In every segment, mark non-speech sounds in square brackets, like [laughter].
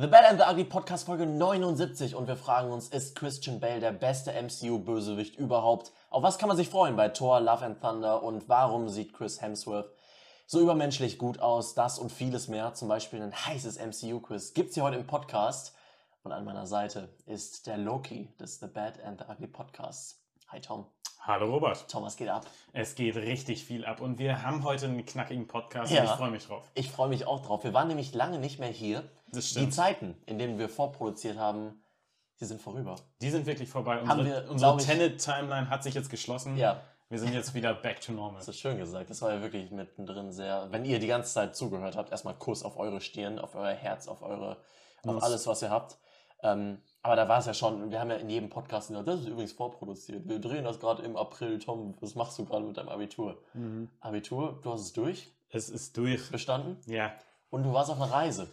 The Bad and the Ugly Podcast Folge 79 und wir fragen uns, ist Christian Bale der beste MCU-Bösewicht überhaupt? Auf was kann man sich freuen bei Thor, Love and Thunder und warum sieht Chris Hemsworth so übermenschlich gut aus? Das und vieles mehr, zum Beispiel ein heißes MCU-Quiz, gibt's hier heute im Podcast. Und an meiner Seite ist der Loki des The Bad and the Ugly Podcasts. Hi Tom. Hallo Robert. Tom, was geht ab? Es geht richtig viel ab und wir haben heute einen knackigen Podcast Ja. und ich freue mich drauf. Ich freue mich auch drauf. Wir waren nämlich lange nicht mehr hier. Das Die. Zeiten, in denen wir vorproduziert haben, die sind vorüber. Die sind wirklich vorbei. Unsere, wir, unsere Tenet-Timeline hat sich jetzt geschlossen. Ja, Wir sind jetzt wieder back to normal. das ist schön gesagt. Das war ja wirklich mittendrin sehr. Wenn ihr die ganze Zeit zugehört habt, erstmal Kuss auf eure Stirn, auf euer Herz, auf eure, auf Nuss. alles, was ihr habt. Ähm, aber da war es ja schon, wir haben ja in jedem Podcast gesagt, das ist übrigens vorproduziert. Wir drehen das gerade im April. Tom, was machst du gerade mit deinem Abitur? Mhm. Abitur, du hast es durch, Es ist durch. bestanden Ja. und du warst auf einer Reise.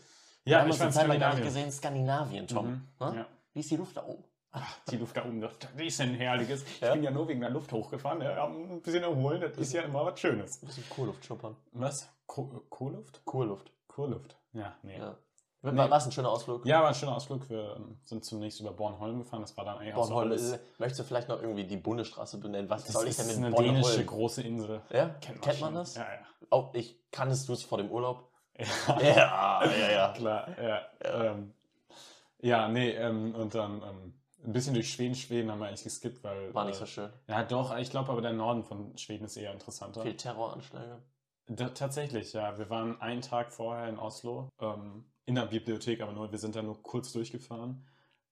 Wir Ja, haben ich eine in Zeit gar nicht Skandinavien. gesehen, Skandinavien, Tom. Mhm. Ne? Ja. Wie ist die Luft da oben? Ach, die Luft da oben, das das ist ein herrliches. Ja? Ich bin ja nur wegen der Luft hochgefahren. Ja, ein bisschen erholen, das ist ja immer was Schönes. Ein bisschen Kurluft schnuppern. Was? Ko Kohlluft? Kurluft. Kohlluft. Ja, nee. Ja. Nee. War, es ein schöner Ausflug? Ja, war ein schöner Ausflug. Wir sind zunächst über Bornholm gefahren. Das war dann eigentlich auch so Bornholm, alles- möchtest du vielleicht noch irgendwie die Bundesstraße benennen? Was Das soll ich ist denn mit eine Bornholm? dänische große Insel. Ja? Kennt Kennt, man, man schon. das? Ja, Oh, ich kanntest du es vor dem Urlaub? Ja. Ja, ja, ja. Klar, ja. Ähm, ja, nee, ähm, und dann ähm, ein bisschen durch Schweden. Schweden haben wir eigentlich geskippt, weil. War nicht äh, so schön. Ja, doch, ich glaube aber der Norden von Schweden ist eher interessanter. Viel Terroranschläge. Da, tatsächlich, ja. Wir waren einen Tag vorher in Oslo, ähm, in der Bibliothek, aber nur, wir sind da nur kurz durchgefahren,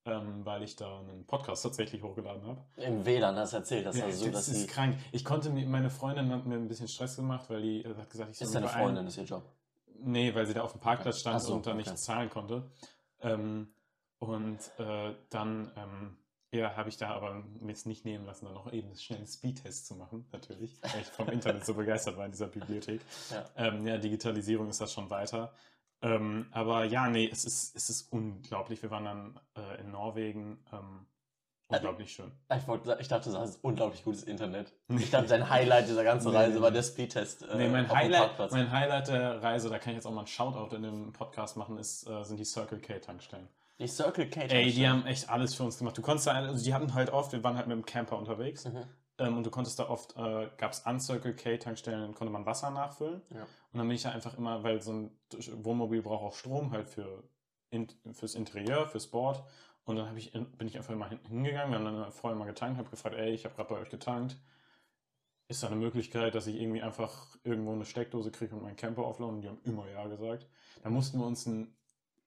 ähm, weil ich da einen Podcast tatsächlich hochgeladen habe. Im WLAN hast du erzählt, dass Ja, das so, dass das ist sie. krank. Ich konnte mir, meine Freundin hat mir ein bisschen Stress gemacht, weil die hat gesagt, ich soll Ist deine Freundin, ist ihr Job. Nee, weil sie da auf dem Parkplatz stand so, und da okay. nichts zahlen konnte. Ähm, und äh, dann ähm, ja, habe ich da aber mir es nicht nehmen lassen, dann noch eben schnell einen Speedtest zu machen, natürlich, weil ich vom Internet so begeistert war in dieser Bibliothek. [laughs] Ja. Ähm, ja, Digitalisierung ist das schon weiter. Ähm, aber ja, nee, es ist, es ist unglaublich. Wir waren dann äh, in Norwegen. Ähm, unglaublich schön. Ich, wollte, ich dachte, du hast unglaublich gutes Internet. Ich dachte, dein [laughs] Highlight dieser ganzen Nee, Reise war der Speedtest. Äh, Nee, mein Highlight, mein Highlight der Reise, da kann ich jetzt auch mal einen Shoutout in dem Podcast machen, ist, äh, sind die Circle K Tankstellen. Die Circle K. Ey, die haben echt alles für uns gemacht. Du konntest da, also die hatten halt oft, wir waren halt mit dem Camper unterwegs Mhm. ähm, und du konntest da oft, äh, gab es an Circle K Tankstellen, konnte man Wasser nachfüllen. Ja. Und dann bin ich da einfach immer, weil so ein Wohnmobil braucht auch Strom halt für in, fürs Interieur, fürs Board. Und dann ich, bin ich einfach immer hin- hingegangen, wir haben dann vorher mal getankt, habe gefragt, ey, ich habe gerade bei euch getankt. Ist da eine Möglichkeit, dass ich irgendwie einfach irgendwo eine Steckdose kriege und meinen Camper aufladen? Und die haben immer ja gesagt. Da mussten wir uns ein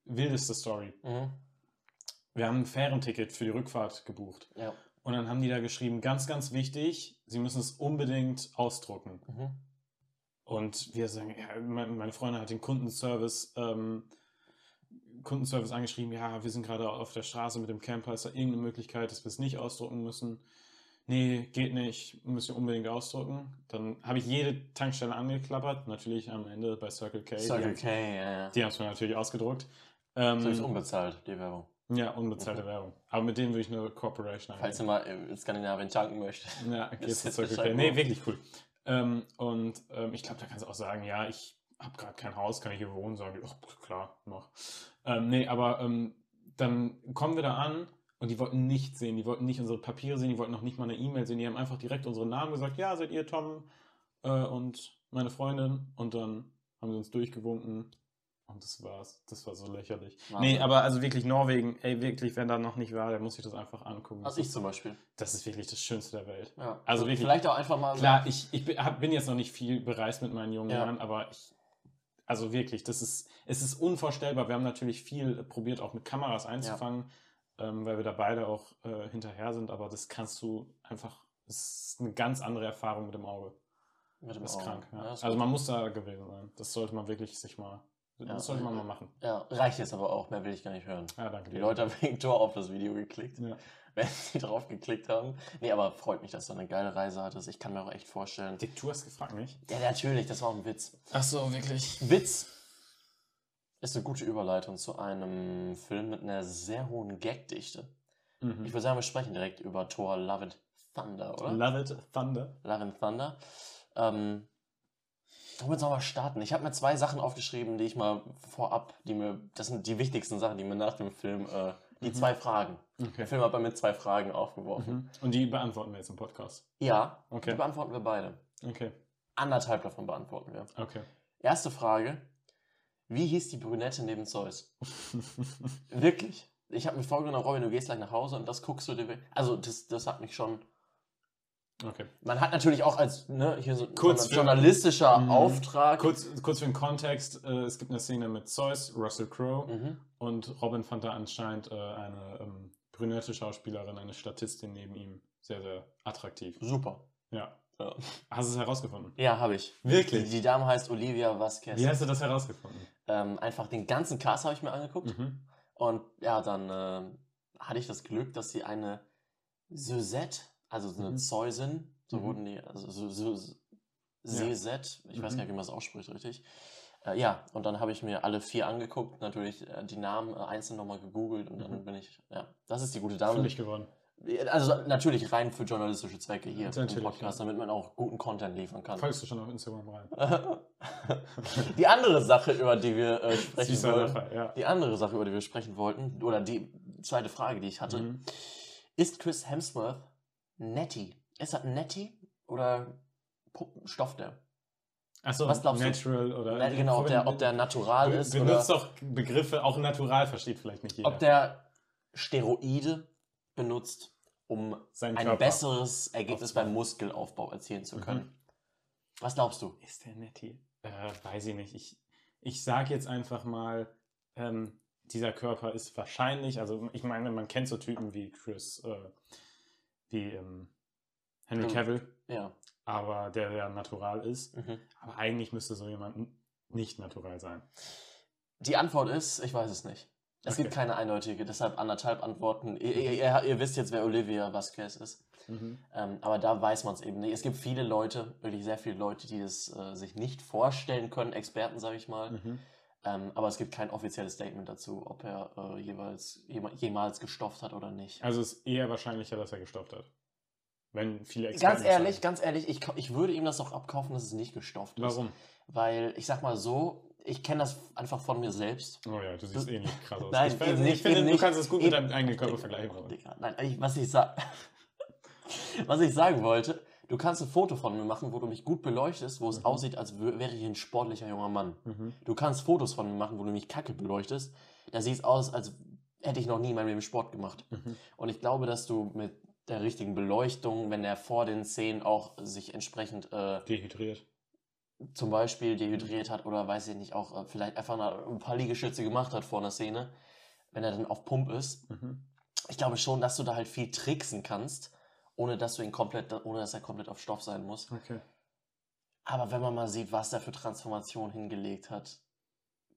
wildeste Story. Mhm. Wir haben ein Fährenticket für die Rückfahrt gebucht. Ja. Und dann haben die da geschrieben, ganz, ganz wichtig, Sie müssen es unbedingt ausdrucken. Mhm. Und wir sagen, ja, meine meine Freundin hat den Kundenservice, ähm, Kundenservice angeschrieben, ja, wir sind gerade auf der Straße mit dem Camper, ist da irgendeine Möglichkeit, dass wir es nicht ausdrucken müssen? Nee, geht nicht, müssen wir unbedingt ausdrucken. Dann habe ich jede Tankstelle angeklappert, natürlich am Ende bei Circle K. Circle die, K, ja, ja. Die haben es mir natürlich ausgedruckt. Ähm, So ist unbezahlt, die Werbung. ja, unbezahlte Werbung. Aber mit denen würde ich eine Corporation Falls du mal in Skandinavien tanken möchtest. Ja, [laughs] Das ist zu Circle K. Nee, wirklich cool. Ähm, und ähm, ich glaube, da kannst du auch sagen, ja, ich habe gerade kein Haus, kann ich hier wohnen? Sagen die, ach, klar, mach. Ähm, nee, aber ähm, dann kommen wir da an und die wollten nichts sehen, die wollten nicht unsere Papiere sehen, die wollten noch nicht mal eine E-Mail sehen, die haben einfach direkt unsere Namen gesagt, ja, seid ihr Tom äh, und meine Freundin und dann haben sie uns durchgewunken und das war's. Das war so lächerlich. Wahnsinn. Nee, aber also wirklich Norwegen, ey, wirklich, wenn da noch nicht war, der muss sich das einfach angucken. Also ich zum Beispiel. Das ist wirklich das Schönste der Welt. Ja. Also wirklich- Vielleicht auch einfach mal. Klar, ich, ich bin, hab, bin jetzt noch nicht viel bereist mit meinen jungen Ja. Jahren, aber ich, also wirklich, das ist, es ist unvorstellbar. Wir haben natürlich viel probiert, auch mit Kameras einzufangen, ähm, weil wir da beide auch äh, hinterher sind, aber das kannst du einfach, es ist eine ganz andere Erfahrung mit dem Auge. mit dem Das ist Auge. krank. Ja. Ja, also man muss da gewesen sein. Das sollte man wirklich sich mal, Ja. das sollte man mal machen. ja, reicht jetzt aber auch. Mehr will ich gar nicht hören. Ja, danke Die dir. Leute haben wegen Tor auf das Video geklickt, Ja. [laughs] wenn sie drauf geklickt haben. Nee, aber freut mich, dass du eine geile Reise hattest. Ich kann mir auch echt vorstellen. Dick, du hast gefragt, nicht? Ja, natürlich, das war auch ein Witz. Ach so, wirklich. Witz ist eine gute Überleitung zu einem Film mit einer sehr hohen Gagdichte. Mhm. Ich würde sagen, wir sprechen direkt über Thor Love and Thunder, oder? Love it, Thunder. Love and Thunder. Ähm, Womit sollen wir starten? Ich habe mir zwei Sachen aufgeschrieben, die ich mal vorab, die mir, das sind die wichtigsten Sachen, die mir nach dem Film, äh, die Mhm. zwei Fragen. Okay. Der Film hat bei mir zwei Fragen aufgeworfen. Mhm. Und die beantworten wir jetzt im Podcast. Ja, Okay. die beantworten wir beide. Okay. Anderthalb davon beantworten wir. Okay. Erste Frage. Wie hieß die Brünette neben Zeus? [laughs] Wirklich. Ich habe mir vorgenommen, Robin, du gehst gleich nach Hause und das guckst du dir. Also, das, das hat mich schon. okay. Man hat natürlich auch als ne, hier so Kurz für- journalistischer Mhm. Auftrag. Kurz, kurz für den Kontext: äh, Es gibt eine Szene mit Zeus, Russell Crowe Mhm. und Robin fand da anscheinend äh, eine ähm, brünette Schauspielerin, eine Statistin neben ihm sehr, sehr attraktiv. Super. Ja. Ja, Hast du es herausgefunden? ja habe ich. Wirklich? Die, die Dame heißt Olivia Vasquez. Wie hast du das herausgefunden? Ähm, einfach den ganzen Cast habe ich mir angeguckt. Mhm. Und ja, dann ähm, hatte ich das Glück, dass sie eine Suzette, also so eine Mhm. Zeusin, so Mhm. wurden die, also. Sezet, ich weiß Mhm. gar nicht, wie man das ausspricht richtig. Äh, ja, und dann habe ich mir alle vier angeguckt, natürlich äh, die Namen äh, einzeln nochmal gegoogelt und dann Mhm. bin ich, ja, das ist die gute Dame. Fündig geworden. Also natürlich rein für journalistische Zwecke hier im Podcast, damit man auch guten Content liefern kann. Folgst du schon auf Instagram rein? [laughs] die andere Sache, über die wir äh, sprechen wollen, Lacher, ja. die andere Sache, über die wir sprechen wollten, oder die zweite Frage, die ich hatte, Mhm. ist Chris Hemsworth Nettie? Ist das Nettie oder Puppen- stofft der? Achso, Was glaubst du? Natural oder. Ne, genau, ob der, ob der natural ist oder benutzt doch Begriffe, auch natural versteht vielleicht nicht jeder. ob der Steroide benutzt, um Sein ein Körper. besseres Ergebnis beim Muskelaufbau erzielen zu Mhm. können. Was glaubst du? Ist der Nettie? Äh, weiß ich nicht. Ich, ich sage jetzt einfach mal, ähm, dieser Körper ist wahrscheinlich, also ich meine, man kennt so Typen wie Chris, äh, wie ähm, Henry Mhm. Cavill, Ja. aber der ja natural ist. Mhm. Aber eigentlich müsste so jemand nicht natural sein. Die Antwort ist, ich weiß es nicht. Es Okay. gibt keine eindeutige, deshalb anderthalb Antworten. Ihr, ihr, ihr, wisst jetzt, wer Olivia Vasquez ist. Mhm. Ähm, aber da weiß man es eben nicht. Es gibt viele Leute, wirklich sehr viele Leute, die das äh, sich nicht vorstellen können, Experten, sage ich mal. Mhm. Ähm, aber es gibt kein offizielles Statement dazu, ob er äh, jeweils, jema- jemals gestofft hat oder nicht. Also ist eher wahrscheinlicher, dass er gestopft hat. Wenn viele Experten Ganz ehrlich, sagen. ganz ehrlich, ich, ich würde ihm das auch abkaufen, dass es nicht gestofft ist. Warum? Weil, ich sag mal so, ich kenne das einfach von mir selbst. Oh ja, du siehst eh nicht krass aus. [laughs] Nein, ich, eben ich nicht, finde, eben du kannst es gut mit Eben- deinem eigenen Körper vergleichen. Robin. Digga, nein, ich, was, ich sa [laughs] was ich sagen wollte, du kannst ein Foto von mir machen, wo du mich gut beleuchtest, wo es Mhm. aussieht, als wäre ich ein sportlicher junger Mann. Mhm. Du kannst Fotos von mir machen, wo du mich kacke beleuchtest. Da sieht es aus, als hätte ich noch nie in meinem Leben Sport gemacht. Mhm. Und ich glaube, dass du mit der richtigen Beleuchtung, wenn er vor den Szenen auch sich entsprechend äh, Dehydriert. zum Beispiel dehydriert hat oder weiß ich nicht, auch äh, vielleicht einfach ein paar Liegestütze gemacht hat vor einer Szene, wenn er dann auf Pump ist. Mhm. Ich glaube schon, dass du da halt viel tricksen kannst, ohne dass du ihn komplett, ohne dass er komplett auf Stoff sein muss. Okay. Aber wenn man mal sieht, was er für Transformation hingelegt hat,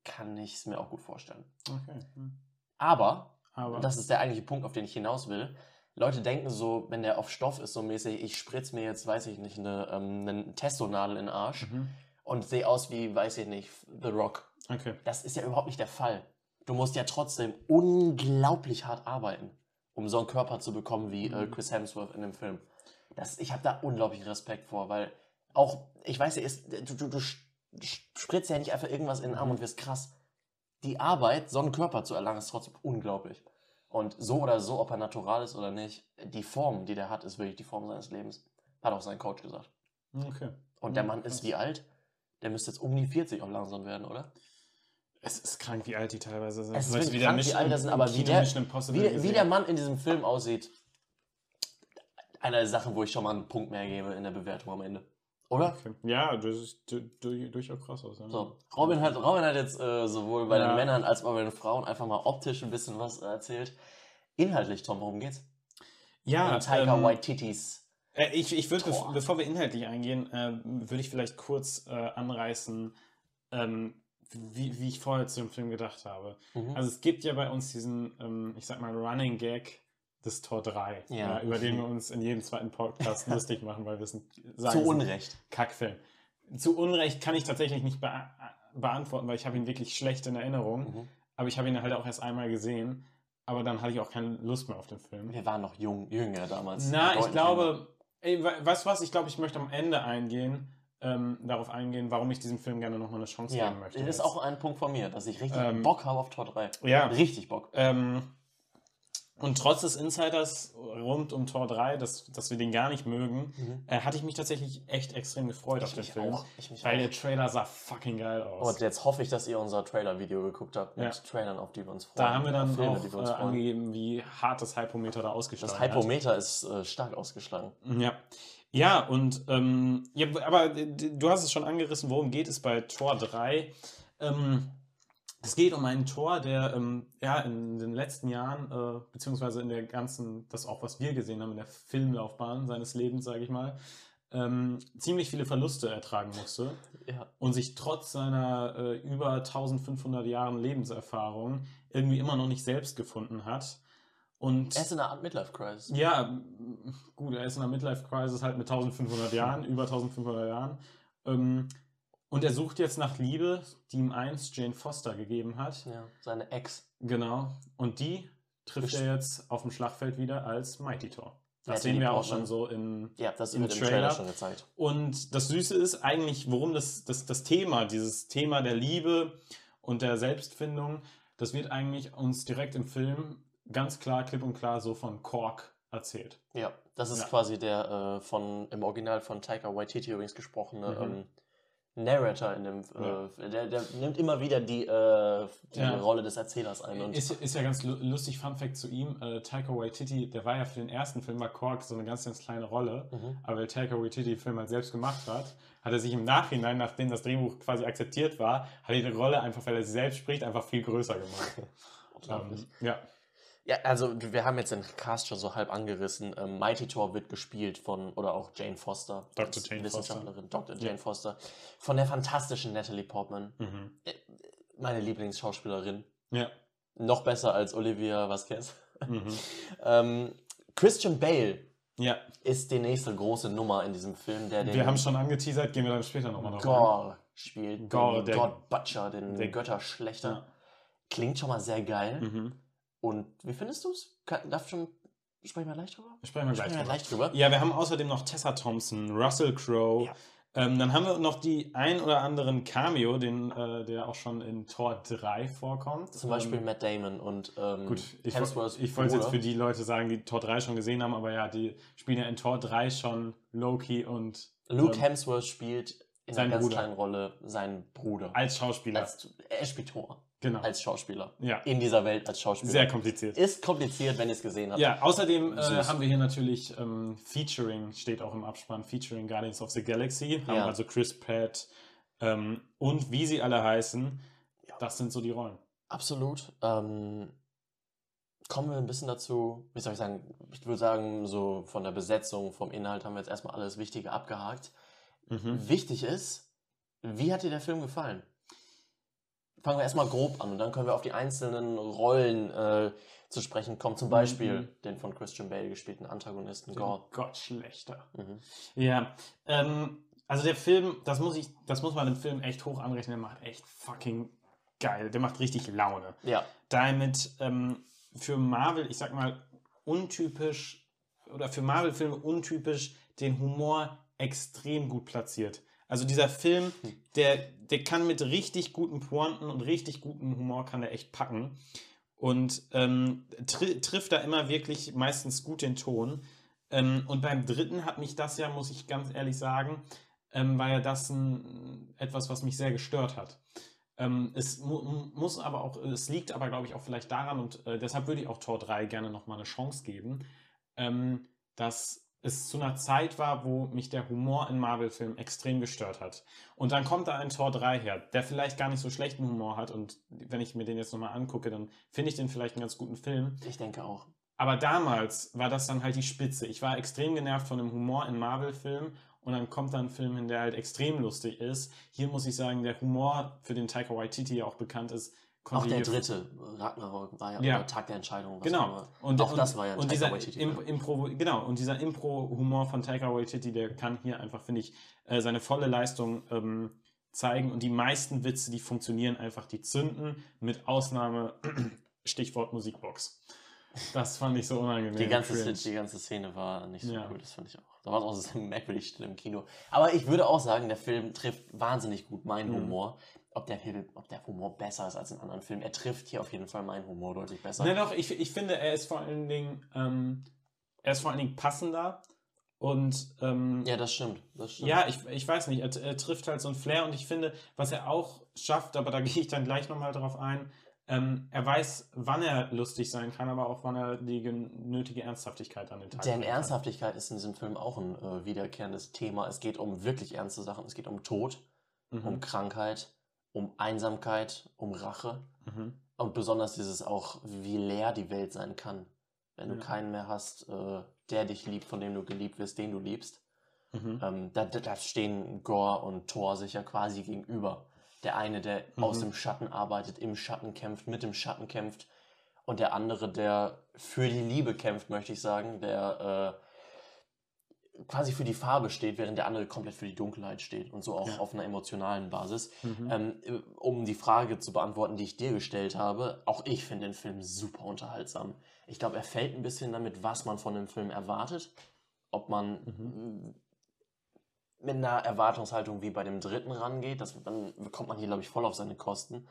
kann ich es mir auch gut vorstellen. Okay. Mhm. Aber, Aber. und das ist der eigentliche Punkt, auf den ich hinaus will, Leute denken so, wenn der auf Stoff ist, so mäßig, ich spritze mir jetzt, weiß ich nicht, eine, ähm, eine Testonadel in den Arsch mhm. und sehe aus wie, weiß ich nicht, The Rock. Okay. Das ist ja überhaupt nicht der Fall. Du musst ja trotzdem unglaublich hart arbeiten, um so einen Körper zu bekommen wie äh, Mhm. Chris Hemsworth in dem Film. Das, ich habe da unglaublichen Respekt vor, weil auch, ich weiß ja, ist, du, du, du spritzt ja nicht einfach irgendwas in den Arm Mhm. und wirst krass. Die Arbeit, so einen Körper zu erlangen, ist trotzdem unglaublich. Und so oder so, ob er natural ist oder nicht, die Form, die der hat, ist wirklich die Form seines Lebens. Hat auch sein Coach gesagt. Okay. Und der Mhm, Mann ist wie alt? Der müsste jetzt um die 40 auch langsam werden, oder? Es ist krank, wie alt die teilweise sind. Es ist wirklich krank, wie alt das sind, aber wie der- Wie, wie der Mann in diesem Film aussieht, eine der Sachen, wo ich schon mal einen Punkt mehr gebe in der Bewertung am Ende. Oder? Ja, das du- du- durchaus krass aus. Ja. So. Robin hat, Robin hat jetzt äh, sowohl bei Ja. den Männern als auch bei den Frauen einfach mal optisch ein bisschen was erzählt. Inhaltlich, Tom, worum geht's? Ja, In Taika ähm, Waititis. Äh, ich ich würde, Tor. bevor wir inhaltlich eingehen, äh, würde ich vielleicht kurz äh, anreißen, ähm, wie, wie ich vorher zu dem Film gedacht habe. Mhm. Also es gibt ja bei uns diesen, ähm, ich sag mal, Running Gag des Tor 3, Ja. ja. über den wir uns in jedem zweiten Podcast [laughs] lustig machen, weil wir es ein- sagen, Zu Unrecht. Kackfilm. Zu Unrecht kann ich tatsächlich nicht bea beantworten, weil ich habe ihn wirklich schlecht in Erinnerung. Mhm. Aber ich habe ihn halt auch erst einmal gesehen. Aber dann hatte ich auch keine Lust mehr auf den Film. Wir waren noch jung, jünger damals. Na, ich glaube, ey, we- weißt du was? Ich glaube, ich möchte am Ende eingehen, ähm, darauf eingehen, warum ich diesem Film gerne nochmal eine Chance Ja, geben möchte. das ist jetzt. auch ein Punkt von mir, dass ich richtig Ähm, Bock habe auf Tor 3. Ja. Richtig Bock. Ähm, und trotz des Insiders rund um Tor 3, dass, dass wir den gar nicht mögen, Mhm. äh, hatte ich mich tatsächlich echt extrem gefreut auf Ich den mich Film. auch. Ich mich Weil auch. der Trailer sah fucking geil aus. Und jetzt hoffe ich, dass ihr unser Trailer-Video geguckt habt mit Ja. Trailern, auf die wir uns freuen. da haben wir dann Filme, auch wir äh, angegeben, wie hart das Hypometer da ausgeschlagen Das hat. Hypometer ist äh, stark ausgeschlagen. Ja. Ja, und ähm, ja, aber d- du hast es schon angerissen, worum geht es bei Tor 3? Ähm, es geht um einen Tor, der ähm, ja, in den letzten Jahren, äh, beziehungsweise in der ganzen, das auch, was wir gesehen haben, in der Filmlaufbahn seines Lebens, sage ich mal, ähm, ziemlich viele Verluste ertragen musste Ja. und sich trotz seiner äh, über 1500 Jahren Lebenserfahrung irgendwie immer noch nicht selbst gefunden hat. Und Er ist in einer Art Midlife-Crisis. ja, gut, er ist in einer Midlife-Crisis halt mit 1500 Jahren, über 1500 Jahren. Ähm, und er sucht jetzt nach Liebe, die ihm einst Jane Foster gegeben hat. Ja, seine Ex. Genau. Und die trifft Best- er jetzt auf dem Schlachtfeld wieder als Mighty Thor. Das Natalie sehen wir auch schon so in. Ja, das Im im Trailer. Trailer. schon gezeigt. Und das Süße ist eigentlich, worum das, das, das Thema, dieses Thema der Liebe und der Selbstfindung, das wird eigentlich uns direkt im Film ganz klar, klipp und klar so von Kork erzählt. Ja, das ist Ja. quasi der äh, von im Original von Taika Waititi übrigens gesprochene Mhm. ähm, Narrator in dem. Ja. Äh, der, der nimmt immer wieder die, äh, die Ja. Rolle des Erzählers ein. Und Ist, ist ja ganz lu- lustig, Fun Fact zu ihm. Äh, Taika Waititi, der war ja für den ersten Film bei Kork so eine ganz, ganz kleine Rolle. Mhm. Aber weil Taika Waititi den Film halt selbst gemacht hat, hat er sich im Nachhinein, nachdem das Drehbuch quasi akzeptiert war, hat er die Rolle einfach, weil er sie selbst spricht, einfach viel größer gemacht. [laughs] Ähm, ja. Ja, also wir haben jetzt den Cast schon so halb angerissen. Ähm, Mighty Thor wird gespielt von, oder auch Jane Foster. Dr. Jane Wissenschaftlerin, Dr. Jane Ja. Foster. Von der fantastischen Natalie Portman. Mhm. Meine Lieblingsschauspielerin. Ja. Noch besser als Olivia Vasquez. Mhm. [laughs] Ähm, Christian Bale Ja. ist die nächste große Nummer in diesem Film, der den Wir haben schon angeteasert, gehen wir dann später nochmal drauf. Gore spielt. Gore, den der- God Butcher, den der- Götterschlechter. Ja. Klingt schon mal sehr geil. Mhm. Und wie findest du es? Darf schon. Sprechen wir gleich drüber? Sprechen wir gleich drüber. gleich drüber. Ja, wir haben außerdem noch Tessa Thompson, Russell Crowe. Ja. Ähm, dann haben wir noch die ein oder anderen Cameo, den, äh, der auch schon in Tor 3 vorkommt. Zum Beispiel ähm, Matt Damon und ähm, Gut, ich, Hemsworths ich wollte jetzt Bruder. für die Leute sagen, die Tor 3 schon gesehen haben, aber ja, die spielen ja in Tor 3 schon Loki und Luke ähm, Hemsworth spielt in einer ganz Bruder. kleinen Rolle seinen Bruder. als Schauspieler. Als, er spielt Thor. Genau. Als Schauspieler. ja, In dieser Welt als Schauspieler. sehr kompliziert. Ist kompliziert, wenn ihr es gesehen habt. Ja, außerdem äh, haben wir hier natürlich ähm, Featuring, steht auch im Abspann, Featuring Guardians of the Galaxy. Haben Ja. also Chris Pratt ähm, und wie sie alle heißen. Ja. Das sind so die Rollen. Absolut. Ähm, kommen wir ein bisschen dazu, wie soll ich sagen, ich würde sagen, so von der Besetzung, vom Inhalt haben wir jetzt erstmal alles Wichtige abgehakt. Mhm. Wichtig ist, wie hat dir der Film gefallen? Fangen wir erstmal grob an und dann können wir auf die einzelnen Rollen äh, zu sprechen kommen. Zum Beispiel Mhm. den von Christian Bale gespielten Antagonisten Gore. Gott, schlechter. Mhm. Ja, ähm, also der Film, das muss ich, das muss man dem Film echt hoch anrechnen, der macht echt fucking geil. Der macht richtig Laune. Ja, Damit ähm, für Marvel, ich sag mal, untypisch oder für Marvel-Filme untypisch den Humor extrem gut platziert. Also dieser Film, der, der kann mit richtig guten Pointen und richtig gutem Humor kann der echt packen und ähm, tri trifft da immer wirklich meistens gut den Ton. Ähm, und beim dritten hat mich das ja, muss ich ganz ehrlich sagen, ähm, war ja das ein, etwas, was mich sehr gestört hat. Ähm, es mu muss aber auch, es liegt aber, glaube ich, auch vielleicht daran, und äh, deshalb würde ich auch Tor 3 gerne nochmal eine Chance geben, ähm, dass es zu einer Zeit war, wo mich der Humor in Marvel-Filmen extrem gestört hat. Und dann kommt da ein Tor 3 her, der vielleicht gar nicht so schlechten Humor hat. Und wenn ich mir den jetzt nochmal angucke, dann finde ich den vielleicht einen ganz guten Film. ich denke auch. Aber damals war das dann halt die Spitze. Ich war extrem genervt von dem Humor in Marvel-Filmen und dann kommt da ein Film hin, der halt extrem lustig ist. Hier muss ich sagen, der Humor, für den Taika Waititi ja auch bekannt ist, Auch der dritte, Ragnarok, war ja, Ja. Tag der Entscheidung. Genau. Und, auch und, das war ja und Taika dieser Waititi, Im? Impro, genau, und dieser Impro-Humor von Taika Waititi, der kann hier einfach, finde ich, äh, seine volle Leistung ähm, zeigen. Und die meisten Witze, die funktionieren einfach, die zünden, mit Ausnahme, [clears throat] Stichwort Musikbox. Das fand ich so unangenehm. Die ganze, die ganze Szene war nicht so Ja. cool, das fand ich auch. Da war es auch so [laughs] merkwürdig still im Kino. Aber ich würde auch sagen, der Film trifft wahnsinnig gut meinen Mhm. Humor. Ob der, Film, ob der Humor besser ist als in anderen Filmen, er trifft hier auf jeden Fall meinen Humor deutlich besser. Dennoch, ich, ich finde, er ist vor allen Dingen, ähm, er ist vor allen Dingen passender und ähm, Ja, das stimmt. Das stimmt. Ja, ich, ich weiß nicht, er, er trifft halt so ein Flair und ich finde, was er auch schafft, aber da [laughs] gehe ich dann gleich nochmal drauf ein, ähm, er weiß, wann er lustig sein kann, aber auch wann er die nötige Ernsthaftigkeit an den Tag Denn. Ernsthaftigkeit ist in diesem Film auch ein äh, wiederkehrendes Thema. Es geht um wirklich ernste Sachen. Es geht um Tod, um Mhm. Krankheit, um Einsamkeit, um Rache. Mhm. Und besonders dieses auch, wie leer die Welt sein kann. Wenn du Ja. keinen mehr hast, äh, der dich liebt, von dem du geliebt wirst, den du liebst. Mhm. Ähm, da, da, da stehen Gore und Thor sich ja quasi gegenüber. Der eine, der Mhm. aus dem Schatten arbeitet, im Schatten kämpft, mit dem Schatten kämpft. Und der andere, der für die Liebe kämpft, möchte ich sagen, der äh, quasi für die Farbe steht, während der andere komplett für die Dunkelheit steht. Und so auch Ja. auf einer emotionalen Basis. Mhm. Ähm, äh, um die Frage zu beantworten, die ich dir gestellt habe, auch ich finde den Film super unterhaltsam. Ich glaube, er fällt ein bisschen damit, was man von dem Film erwartet. Ob man Mhm. mit einer Erwartungshaltung wie bei dem dritten rangeht, das, dann kommt man hier, glaube ich, voll auf seine Kosten.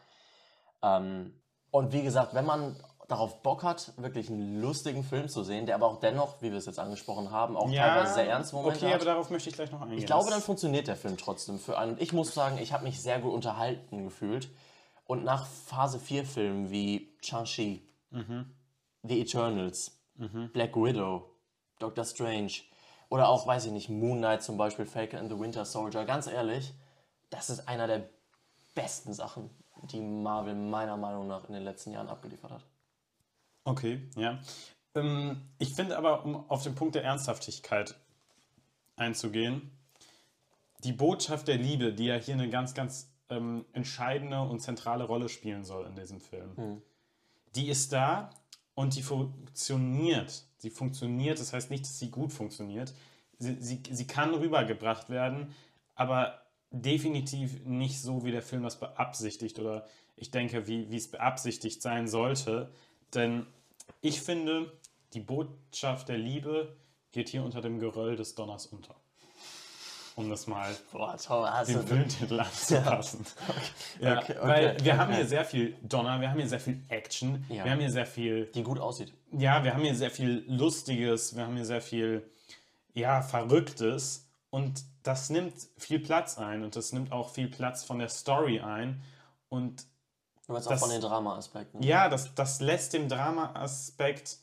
Ähm, und wie gesagt, wenn man darauf Bock hat, wirklich einen lustigen Film zu sehen, der aber auch dennoch, wie wir es jetzt angesprochen haben, auch teilweise sehr ernste Momente Okay, hat. aber darauf möchte ich gleich noch eingehen. Ich glaube, dann funktioniert der Film trotzdem für einen. Und ich muss sagen, ich habe mich sehr gut unterhalten gefühlt. Und nach Phase 4 Filmen wie Shang-Chi, Mhm. The Eternals, Mhm. Black Widow, Doctor Strange oder auch, weiß ich nicht, Moon Knight zum Beispiel, Falcon and the Winter Soldier, ganz ehrlich, das ist einer der besten Sachen, die Marvel meiner Meinung nach in den letzten Jahren abgeliefert hat. Okay, ja. Ähm, ich finde aber, um auf den Punkt der Ernsthaftigkeit einzugehen, die Botschaft der Liebe, die ja hier eine ganz, ganz ähm, entscheidende und zentrale Rolle spielen soll in diesem Film, Hm. die ist da und die funktioniert. Sie funktioniert, das heißt nicht, dass sie gut funktioniert. Sie, sie, sie kann rübergebracht werden, aber definitiv nicht so, wie der Film das beabsichtigt oder ich denke, wie, wie es beabsichtigt sein sollte. Denn ich finde, die Botschaft der Liebe geht hier unter dem Geröll des Donners unter. Um das mal Boah, toll, den Filmtitel anzupassen. [laughs] Ja, Okay, okay, weil wir haben okay. hier sehr viel Donner, wir haben hier sehr viel Action, Ja. wir haben hier sehr viel, die gut aussieht. ja, wir haben hier sehr viel Lustiges, wir haben hier sehr viel, ja, Verrücktes und das nimmt viel Platz ein und das nimmt auch viel Platz von der Story ein und Du meinst auch von den Drama-Aspekten. ja, das, das lässt dem Drama-Aspekt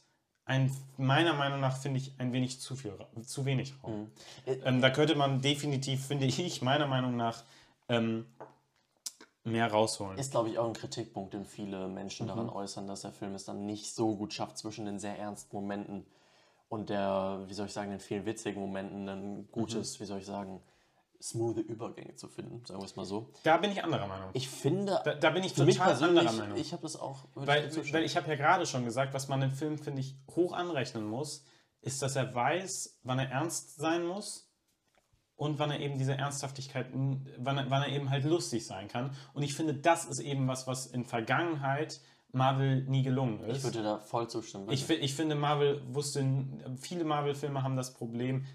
ein, meiner Meinung nach, finde ich, ein wenig zu viel, zu wenig Raum. Mhm. Äh, Ähm, da könnte man definitiv, finde ich, meiner Meinung nach, ähm, mehr rausholen. Ist, glaube ich, auch ein Kritikpunkt, den viele Menschen Mhm. daran äußern, dass der Film es dann nicht so gut schafft, zwischen den sehr ernsten Momenten und der, wie soll ich sagen, den vielen witzigen Momenten ein gutes, Mhm. wie soll ich sagen, smooth Übergänge zu finden, sagen wir es mal so. Da bin ich anderer Meinung. Ich finde, Da, da bin ich total anderer Meinung. ich habe das auch, Weil, weil ich habe ja gerade schon gesagt, was man dem Film, finde ich, hoch anrechnen muss, ist, dass er weiß, wann er ernst sein muss und wann er eben diese Ernsthaftigkeit, wann er, wann er eben halt lustig sein kann. Und ich finde, das ist eben was, was in Vergangenheit Marvel nie gelungen ist. ich würde da voll zustimmen. Ich, ich finde, Marvel wusste, viele Marvel-Filme haben das Problem,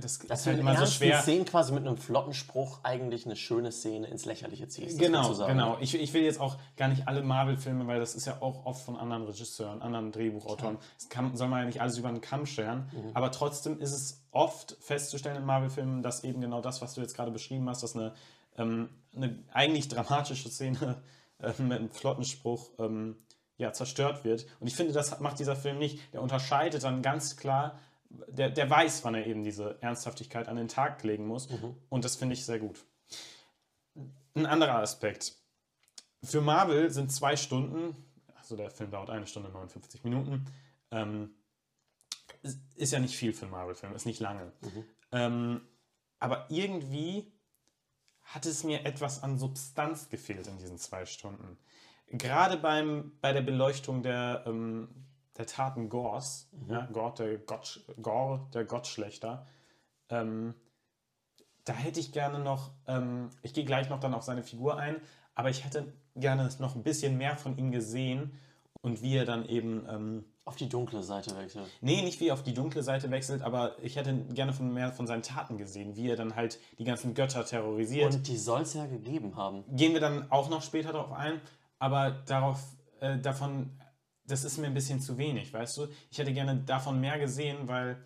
das, dass ist halt immer so schwer. Szenen quasi mit einem flotten Spruch eigentlich eine schöne Szene ins Lächerliche ziehst. das Genau, genau. Ich, ich will jetzt auch gar nicht alle Marvel-Filme, weil das ist ja auch oft von anderen Regisseuren, anderen Drehbuchautoren. Das kann, soll man ja nicht alles über den Kamm scheren. Mhm. Aber trotzdem ist es oft festzustellen in Marvel-Filmen, dass eben genau das, was du jetzt gerade beschrieben hast, dass eine, ähm, eine eigentlich dramatische Szene [laughs] äh, mit einem flotten Spruch ähm, ja, zerstört wird. Und ich finde, das macht dieser Film nicht. Der unterscheidet dann ganz klar, der, der weiß, wann er eben diese Ernsthaftigkeit an den Tag legen muss. Mhm. Und das finde ich sehr gut. Ein anderer Aspekt. Für Marvel sind zwei Stunden, also der Film dauert eine Stunde 59 Minuten, ähm, ist, ja nicht viel für einen Marvel-Film, ist nicht lange. Mhm. Ähm, aber irgendwie hat es mir etwas an Substanz gefehlt in diesen zwei Stunden. Gerade beim, bei der Beleuchtung der, ähm, der Taten Gors, ja, Gore, der, Gott, Gore, der Gottschlechter, ähm, da hätte ich gerne noch, ähm, ich gehe gleich noch dann auf seine Figur ein, aber ich hätte gerne noch ein bisschen mehr von ihm gesehen und wie er dann eben ähm, auf die dunkle Seite wechselt. Nee, nicht wie er auf die dunkle Seite wechselt, aber ich hätte gerne von mehr von seinen Taten gesehen, wie er dann halt die ganzen Götter terrorisiert. Und die soll es ja gegeben haben. Gehen wir dann auch noch später darauf ein, aber darauf, äh, davon, das ist mir ein bisschen zu wenig, weißt du? Ich hätte gerne davon mehr gesehen, weil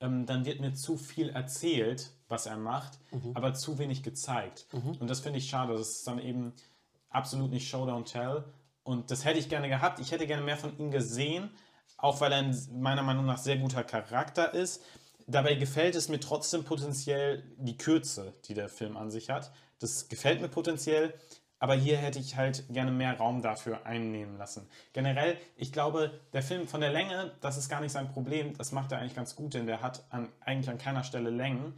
ähm, dann wird mir zu viel erzählt, was er macht, aber zu wenig gezeigt. Und das finde ich schade. Das ist dann eben absolut nicht Show Don't Tell. Und das hätte ich gerne gehabt. Ich hätte gerne mehr von ihm gesehen, auch weil er ein meiner Meinung nach sehr guter Charakter ist. Dabei gefällt es mir trotzdem potenziell die Kürze, die der Film an sich hat. Das gefällt mir potenziell, aber hier hätte ich halt gerne mehr Raum dafür einnehmen lassen. Generell, ich glaube, der Film von der Länge, das ist gar nicht sein Problem. Das macht er eigentlich ganz gut, denn der hat an, eigentlich an keiner Stelle Längen.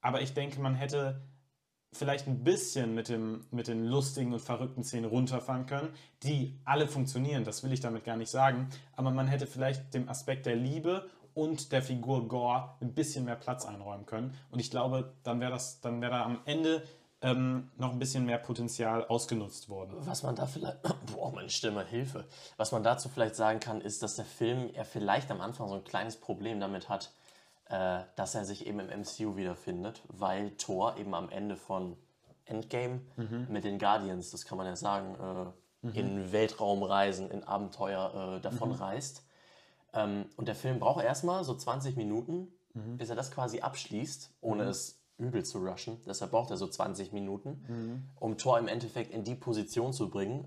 Aber ich denke, man hätte vielleicht ein bisschen mit, dem, mit den lustigen und verrückten Szenen runterfahren können, die alle funktionieren, das will ich damit gar nicht sagen, aber man hätte vielleicht dem Aspekt der Liebe und der Figur Gore ein bisschen mehr Platz einräumen können und ich glaube, dann wäre das, dann wäre da am Ende ähm, noch ein bisschen mehr Potenzial ausgenutzt worden. Was man da vielleicht, [clears throat] boah, meine Stimme, Hilfe. Was man dazu vielleicht sagen kann, ist, dass der Film er vielleicht am Anfang so ein kleines Problem damit hat, äh, dass er sich eben im MCU wiederfindet, weil Thor eben am Ende von Endgame mit den Guardians, das kann man ja sagen, äh, in Weltraumreisen, in Abenteuer äh, davon reist. Ähm, und der Film braucht erstmal so 20 Minuten, bis er das quasi abschließt, ohne es übel zu rushen. Deshalb braucht er so 20 Minuten, um Thor im Endeffekt in die Position zu bringen,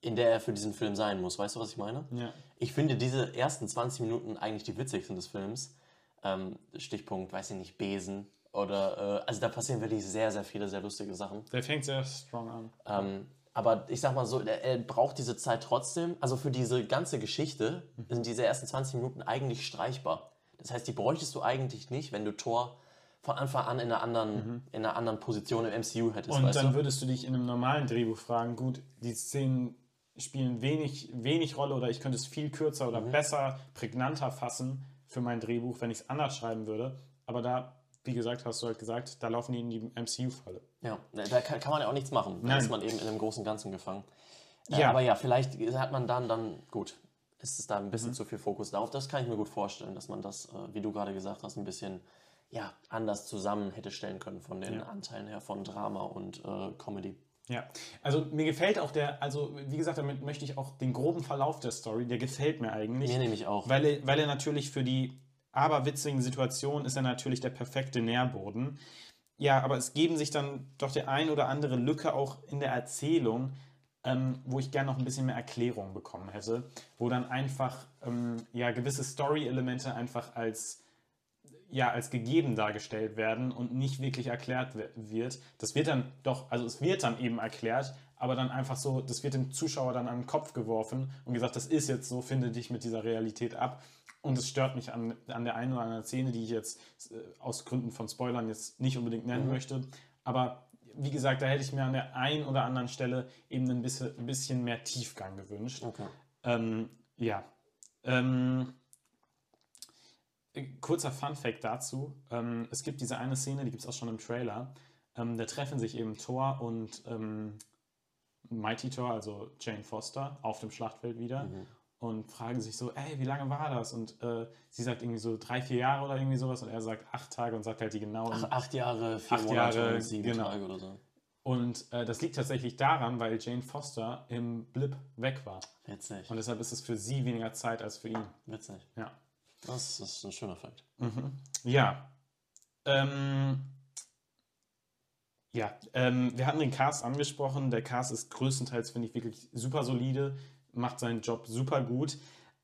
in der er für diesen Film sein muss. Weißt du, was ich meine? Ja. Ich finde diese ersten 20 Minuten eigentlich die witzigsten des Films. Ähm, Stichpunkt, weiß ich nicht, Besen oder, äh, also da passieren wirklich sehr, sehr viele, sehr lustige Sachen. Der fängt sehr strong an. Ähm, aber ich sag mal so, er, er braucht diese Zeit trotzdem. Also für diese ganze Geschichte sind diese ersten 20 Minuten eigentlich streichbar. Das heißt, die bräuchtest du eigentlich nicht, wenn du Thor von Anfang an in einer anderen, in einer anderen Position im MCU hättest. Und dann du? würdest du dich in einem normalen Drehbuch fragen, gut, die Szenen spielen wenig, wenig Rolle oder ich könnte es viel kürzer oder besser, prägnanter fassen für mein Drehbuch, wenn ich es anders schreiben würde. Aber da, wie gesagt, hast du halt gesagt, da laufen die in die MCU-Falle. Ja, da kann, kann man ja auch nichts machen. Da Nein. ist man eben in einem großen Ganzen gefangen. Äh, Ja. Aber ja, vielleicht hat man dann, dann gut, ist es da ein Mhm. bisschen zu viel Fokus darauf. Das kann ich mir gut vorstellen, dass man das, äh, wie du gerade gesagt hast, ein bisschen ja, anders zusammen hätte stellen können von den Ja. Anteilen her von Drama und äh, Comedy. Ja, also mir gefällt auch der, also wie gesagt, damit möchte ich auch den groben Verlauf der Story, der gefällt mir eigentlich. Mir nämlich auch. Weil er, weil er natürlich für die aberwitzigen Situationen ist er natürlich der perfekte Nährboden. Ja, aber es geben sich dann doch der ein oder andere Lücke auch in der Erzählung, ähm, wo ich gerne noch ein bisschen mehr Erklärung bekommen hätte, wo dann einfach ähm, ja gewisse Story-Elemente einfach als ja, als gegeben dargestellt werden und nicht wirklich erklärt wird. Das wird dann doch, also es wird dann eben erklärt, aber dann einfach so, das wird dem Zuschauer dann an den Kopf geworfen und gesagt, das ist jetzt so, finde dich mit dieser Realität ab. Und es stört mich an, an der einen oder anderen Szene, die ich jetzt äh, aus Gründen von Spoilern jetzt nicht unbedingt nennen möchte. Aber wie gesagt, da hätte ich mir an der einen oder anderen Stelle eben ein bisschen, ein bisschen mehr Tiefgang gewünscht. Okay. Ähm, ja. Ähm, kurzer Fun-Fact dazu: ähm, Es gibt diese eine Szene, die gibt es auch schon im Trailer. Ähm, da treffen sich eben Thor und ähm, Mighty Thor, also Jane Foster, auf dem Schlachtfeld wieder und fragen sich so: Ey, wie lange war das? Und äh, sie sagt irgendwie so drei, vier Jahre oder irgendwie sowas und er sagt acht Tage und sagt halt die genauen. Ach, acht Jahre, vier Acht Monate Jahre, und sieben genau. Tage oder so. Und äh, das liegt tatsächlich daran, weil Jane Foster im Blip weg war. Witzig. Und deshalb ist es für sie weniger Zeit als für ihn. Witzig. Ja. Das ist ein schöner Fakt. Ja. Ähm, ja, ähm, wir hatten den Cast angesprochen. Der Cast ist größtenteils, finde ich, wirklich super solide, macht seinen Job super gut.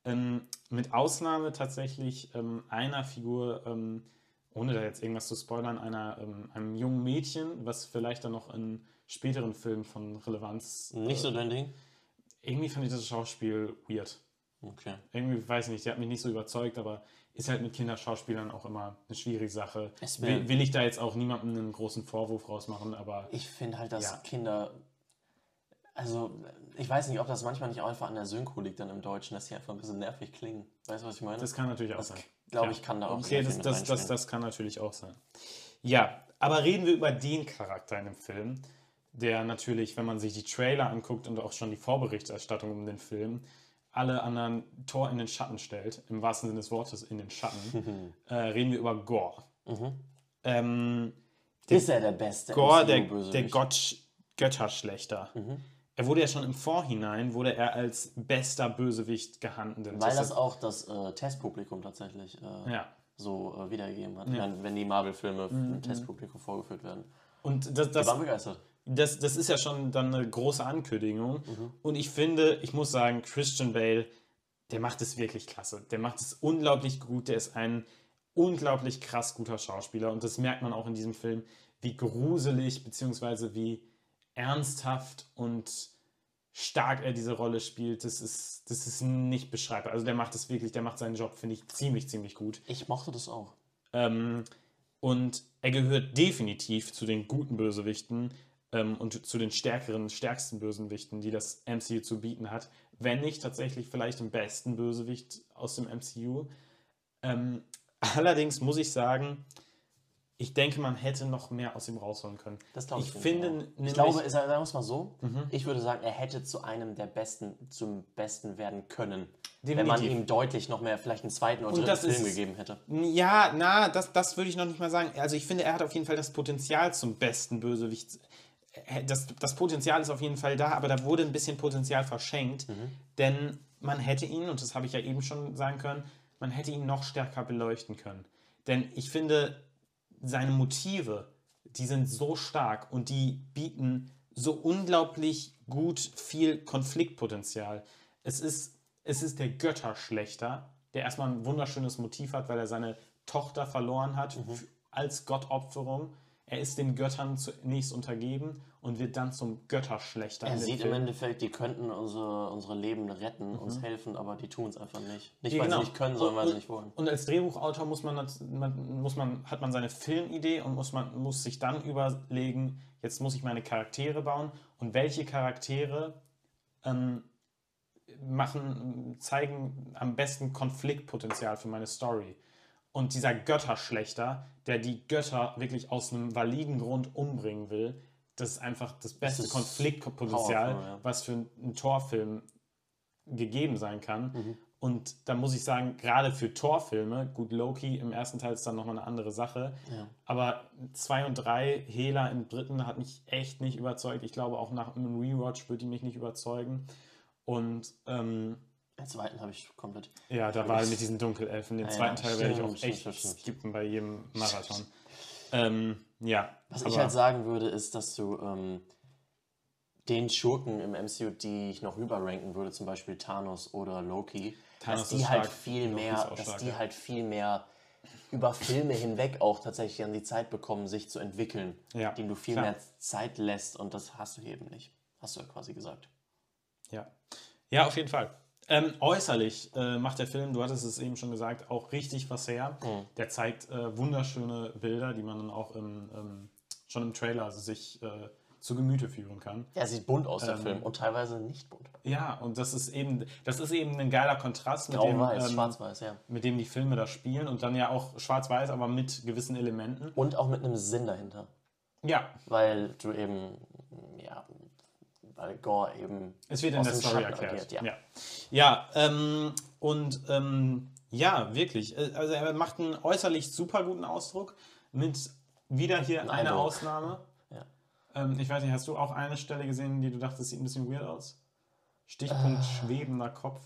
Ähm, mit Ausnahme tatsächlich ähm, einer Figur, ähm, ohne da jetzt irgendwas zu spoilern, einer, ähm, einem jungen Mädchen, was vielleicht dann noch in späteren Filmen von Relevanz. Nicht so dein Ding? Irgendwie fand ich das Schauspiel weird. Okay. Irgendwie, weiß ich nicht, der hat mich nicht so überzeugt, aber ist halt mit Kinderschauspielern auch immer eine schwierige Sache. Will, will ich da jetzt auch niemandem einen großen Vorwurf rausmachen, aber Ich finde halt, dass Ja. Kinder. Also, ich weiß nicht, ob das manchmal nicht auch einfach an der Synchro liegt dann im Deutschen, dass die einfach ein bisschen nervig klingen. Weißt du, was ich meine? das kann natürlich auch Das sein. glaube ich, kann da auch Okay, das, das, das, das kann natürlich auch sein. Ja, aber reden wir über den Charakter in dem Film, der natürlich, wenn man sich die Trailer anguckt und auch schon die Vorberichterstattung um den Film, alle anderen Tor in den Schatten stellt, im wahrsten Sinne des Wortes in den Schatten, äh, reden wir über Gore. Ähm, Ist er der beste Gore, der, der Gott, Götterschlechter. Er wurde ja schon im Vorhinein, wurde er als bester Bösewicht gehandelt. Weil das auch das äh, Testpublikum tatsächlich äh, ja. so äh, wiedergegeben hat, wenn, wenn die Marvel-Filme Mhm, im Testpublikum vorgeführt werden. Und das, Die das, waren begeistert. Das, das ist ja schon dann eine große Ankündigung. Und ich finde, ich muss sagen, Christian Bale, der macht es wirklich klasse. Der macht es unglaublich gut. Der ist ein unglaublich krass guter Schauspieler. Und das merkt man auch in diesem Film, wie gruselig bzw. wie ernsthaft und stark er diese Rolle spielt. Das ist, das ist nicht beschreibbar. Also der macht es wirklich, der macht seinen Job, finde ich, ziemlich, ziemlich gut. Ich mochte das auch. Ähm, und er gehört definitiv zu den guten Bösewichten ähm, und zu den stärkeren, stärksten Bösewichten, die das MCU zu bieten hat. Wenn nicht tatsächlich vielleicht den besten Bösewicht aus dem MCU. Ähm, allerdings muss ich sagen, ich denke, man hätte noch mehr aus ihm rausholen können. Das glaube ich. ich finde Mhm. ich glaube, sagen wir es mal so, ich würde sagen, er hätte zu einem der Besten, zum Besten werden können. Wenn man Definitiv. ihm deutlich noch mehr, vielleicht einen zweiten oder dritten Film ist- gegeben hätte. Ja, na, das, das würde ich noch nicht mal sagen. Also ich finde, er hat auf jeden Fall das Potenzial zum besten Bösewicht. Das, das Potenzial ist auf jeden Fall da, aber da wurde ein bisschen Potenzial verschenkt. Denn man hätte ihn, und das habe ich ja eben schon sagen können, man hätte ihn noch stärker beleuchten können. Denn ich finde, seine Motive, die sind so stark und die bieten so unglaublich gut viel Konfliktpotenzial. Es ist, es ist der Götterschlechter, der erstmal ein wunderschönes Motiv hat, weil er seine Tochter verloren hat f- als Gottopferung. Er ist den Göttern zunächst untergeben und wird dann zum Götterschlechter. Er sieht im Film. Endeffekt, die könnten unsere, unsere Leben retten, uns helfen, aber die tun es einfach nicht. Nicht, Ja, weil genau. sie nicht können, sondern weil sie nicht wollen. Und als Drehbuchautor muss man, muss man, hat man seine Filmidee und muss, man, muss sich dann überlegen, jetzt muss ich meine Charaktere bauen und welche Charaktere ähm, machen, zeigen am besten Konfliktpotenzial für meine Story. Und dieser Götterschlechter, der die Götter wirklich aus einem validen Grund umbringen will, das ist einfach das beste ist Konfliktpotenzial, ja. was für einen Torfilm gegeben sein kann. Mhm. Und da muss ich sagen, gerade für Torfilme, gut, Loki im ersten Teil ist dann nochmal eine andere Sache. Ja. Aber 2 und 3, Hela im dritten hat mich echt nicht überzeugt. Ich glaube, auch nach einem Rewatch würde die mich nicht überzeugen. Und ähm, Den zweiten habe ich komplett. ja, da war mit diesen Dunkelelfen. Den Ja, zweiten Teil werde ich stimmt, auch stimmt, echt stimmt, stimmt. skippen bei jedem [laughs] Marathon. ähm, ja, Was ich halt sagen würde, ist, dass du ähm, den Schurken im MCU, die ich noch rüberranken würde, zum Beispiel Thanos oder Loki, Thanos dass die halt stark. viel mehr, dass stark, die ja. halt viel mehr über Filme hinweg auch tatsächlich an die Zeit bekommen, sich zu entwickeln, Ja, denen du viel klar. mehr Zeit lässt und das hast du hier eben nicht. Hast du ja quasi gesagt. Ja, ja auf jeden Fall. Ähm, äußerlich äh, macht der Film, du hattest es eben schon gesagt, auch richtig was her. Der zeigt äh, wunderschöne Bilder, die man dann auch im, ähm, schon im Trailer sich äh, zu Gemüte führen kann. Er sieht bunt aus, der Ähm, Film, und teilweise nicht bunt. Ja, und das ist eben, das ist eben ein geiler Kontrast mit dem, ähm, schwarz-weiß, ja. mit dem die Filme da spielen und dann ja auch schwarz-weiß, aber mit gewissen Elementen. Und auch mit einem Sinn dahinter. Ja, Weil du eben, ja, weil Gore eben. Es wird in der Story Schatten erklärt. agiert, ja. ja, ja ähm, und ähm, ja, wirklich. Äh, Also er macht einen äußerlich super guten Ausdruck mit wieder hier eine Eindruck. Ausnahme. [laughs] Ja. Ähm, ich weiß nicht, hast du auch eine Stelle gesehen, die du dachtest, sieht ein bisschen weird aus? Stichpunkt Äh. schwebender Kopf.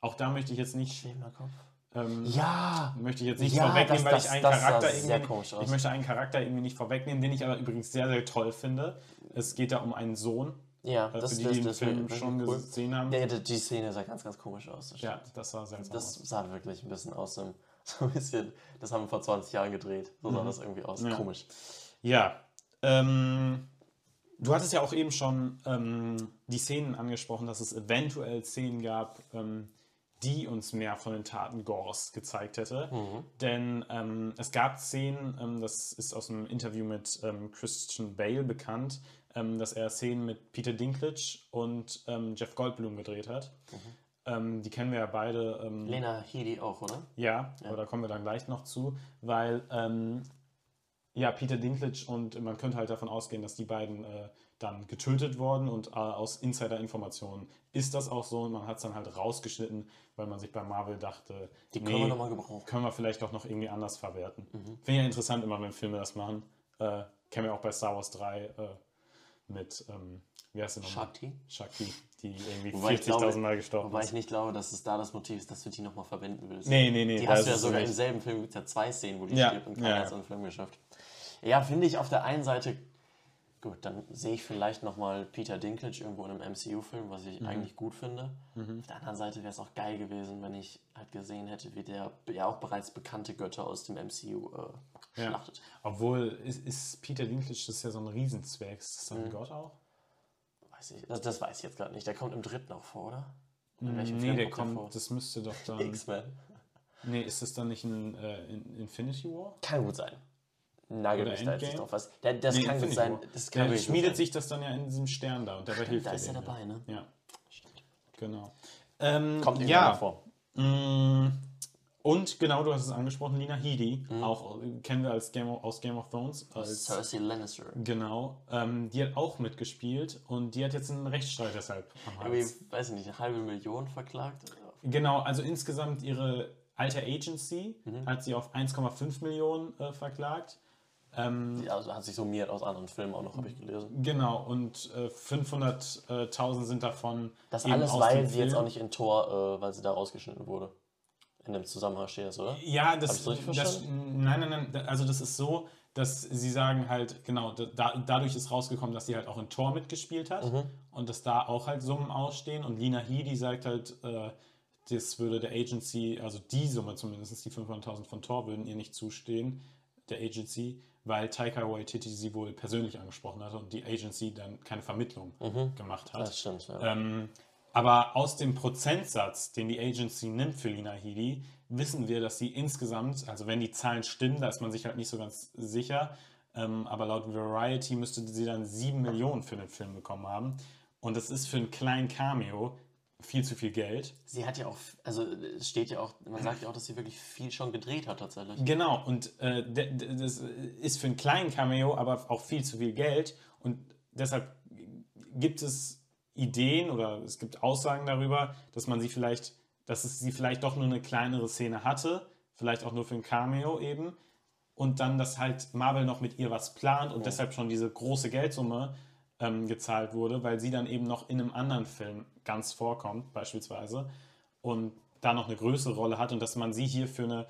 Auch da möchte ich jetzt nicht, Schwebener Kopf. ähm, Ja! möchte ich jetzt nicht Ja, vorwegnehmen, das- weil ich einen Charakter irgendwie, ich möchte einen Charakter irgendwie nicht vorwegnehmen, den ich aber übrigens sehr, sehr toll finde. Es geht da um einen Sohn, Ja, äh, das, für die, das, die das, Film schon cool. gesehen haben. Ja, die, Szene sah ganz, ganz komisch aus. Das, Ja, das war seltsam das aus. sah wirklich ein bisschen aus dem, [laughs] so ein bisschen, das haben wir vor 20 Jahren gedreht. So sah das irgendwie aus. Mhm. Ja. Komisch. Ja, ähm, du hattest ja auch eben schon ähm, die Szenen angesprochen, dass es eventuell Szenen gab, ähm, die uns mehr von den Taten Gores gezeigt hätte. Denn ähm, es gab Szenen, ähm, das ist aus einem Interview mit ähm, Christian Bale bekannt, ähm, dass er Szenen mit Peter Dinklage und ähm, Jeff Goldblum gedreht hat. Ähm, die kennen wir ja beide. Ähm, Lena Headey auch, oder? ja, aber da kommen wir dann gleich noch zu, weil ähm, Ja, Peter Dinklage und man könnte halt davon ausgehen, dass die beiden äh, dann getötet wurden und äh, aus Insider-Informationen ist das auch so und man hat es dann halt rausgeschnitten, weil man sich bei Marvel dachte, Die können wir nochmal gebrauchen. können wir vielleicht auch noch irgendwie anders verwerten. Finde ich ja interessant immer, wenn Filme das machen. Äh, kennen wir auch bei Star Wars 3 äh, mit, ähm, wie heißt der nochmal? Shakti? Shakti, die irgendwie Wobei ich 40.000 glaube- Mal gestorben Wobei ist. ich nicht glaube, dass es da das Motiv ist, dass du die nochmal verwenden willst. Nee, nee, nee. Die hast du ja sogar im selben Film, gibt es ja zwei Szenen, wo die Ja, stirbt und keiner ja, hat es den Film geschafft. Ja, finde ich auf der einen Seite, gut, dann sehe ich vielleicht nochmal Peter Dinklage irgendwo in einem MCU-Film, was Mhm. ich eigentlich gut finde. Auf der anderen Seite wäre es auch geil gewesen, wenn ich halt gesehen hätte, wie der ja auch bereits bekannte Götter aus dem MCU äh, Ja. schlachtet. Obwohl, ist, ist Peter Dinklage, das ist ja so ein Riesenzwerg. Ist das Mhm. ein Gott auch? Weiß ich, das, das weiß ich jetzt gerade nicht. Der kommt im dritten auch vor, oder? In welchem Nee, Film der kommt der kommt, vor? das müsste doch [laughs] dann. X-Men. Nee, ist das dann nicht ein äh, in Infinity War? Kann gut sein. Nagel mich da jetzt nicht drauf was. Das Nee, kann gut sein. Das kann gut schmiedet sein. sich das dann ja in diesem Stern da und dabei hilft da ist er dabei, ne? Ja, genau. Ähm, Kommt ja, vor. Mm, Und genau, du hast es angesprochen, Lina Headey, Mhm. auch äh, kennen wir als Game of, aus Game of Thrones. Als, Cersei Lannister. genau, ähm, die hat auch mitgespielt und die hat jetzt einen Rechtsstreit deshalb am Irgendwie, Hals. weiß ich nicht, eine halbe Million verklagt? Genau, also insgesamt ihre alte Agency Mhm. hat sie auf 1,5 Millionen äh, verklagt. Ähm, Die also hat sich summiert aus anderen Filmen auch noch, habe ich gelesen. Genau, und äh, 500.000 sind davon. Das alles, weil sie jetzt Film. auch nicht in Tor, äh, weil sie da rausgeschnitten wurde. In dem Zusammenhang steht das, oder? Ja, das, das nein, nein, nein. Also das ist so, dass sie sagen halt, genau, da, dadurch ist rausgekommen, dass sie halt auch in Tor mitgespielt hat Mhm. und dass da auch halt Summen ausstehen. Und Lina Headey sagt halt, äh, das würde der Agency, also die Summe zumindest, die 500.000 von Tor, würden ihr nicht zustehen, der Agency, weil Taika Waititi sie wohl persönlich angesprochen hatte und die Agency dann keine Vermittlung gemacht hat. Das stimmt, ja. Ähm, aber aus dem Prozentsatz, den die Agency nimmt für Lina Headey, wissen wir, dass sie insgesamt, also wenn die Zahlen stimmen, da ist man sich halt nicht so ganz sicher, ähm, aber laut Variety müsste sie dann 7 Millionen für den Film bekommen haben. Und das ist für einen kleinen Cameo viel zu viel Geld. Sie hat ja auch, also es steht ja auch, man sagt ja auch, dass sie wirklich viel schon gedreht hat tatsächlich. Genau, und äh, das ist für einen kleinen Cameo aber auch viel zu viel Geld. Und deshalb gibt es Ideen oder es gibt Aussagen darüber, dass man sie vielleicht, dass es sie vielleicht doch nur eine kleinere Szene hatte, vielleicht auch nur für ein Cameo eben. Und dann, dass halt Marvel noch mit ihr was plant und deshalb schon diese große Geldsumme ähm, gezahlt wurde, weil sie dann eben noch in einem anderen Film ganz vorkommt, beispielsweise, und da noch eine größere Rolle hat und dass man sie hier für eine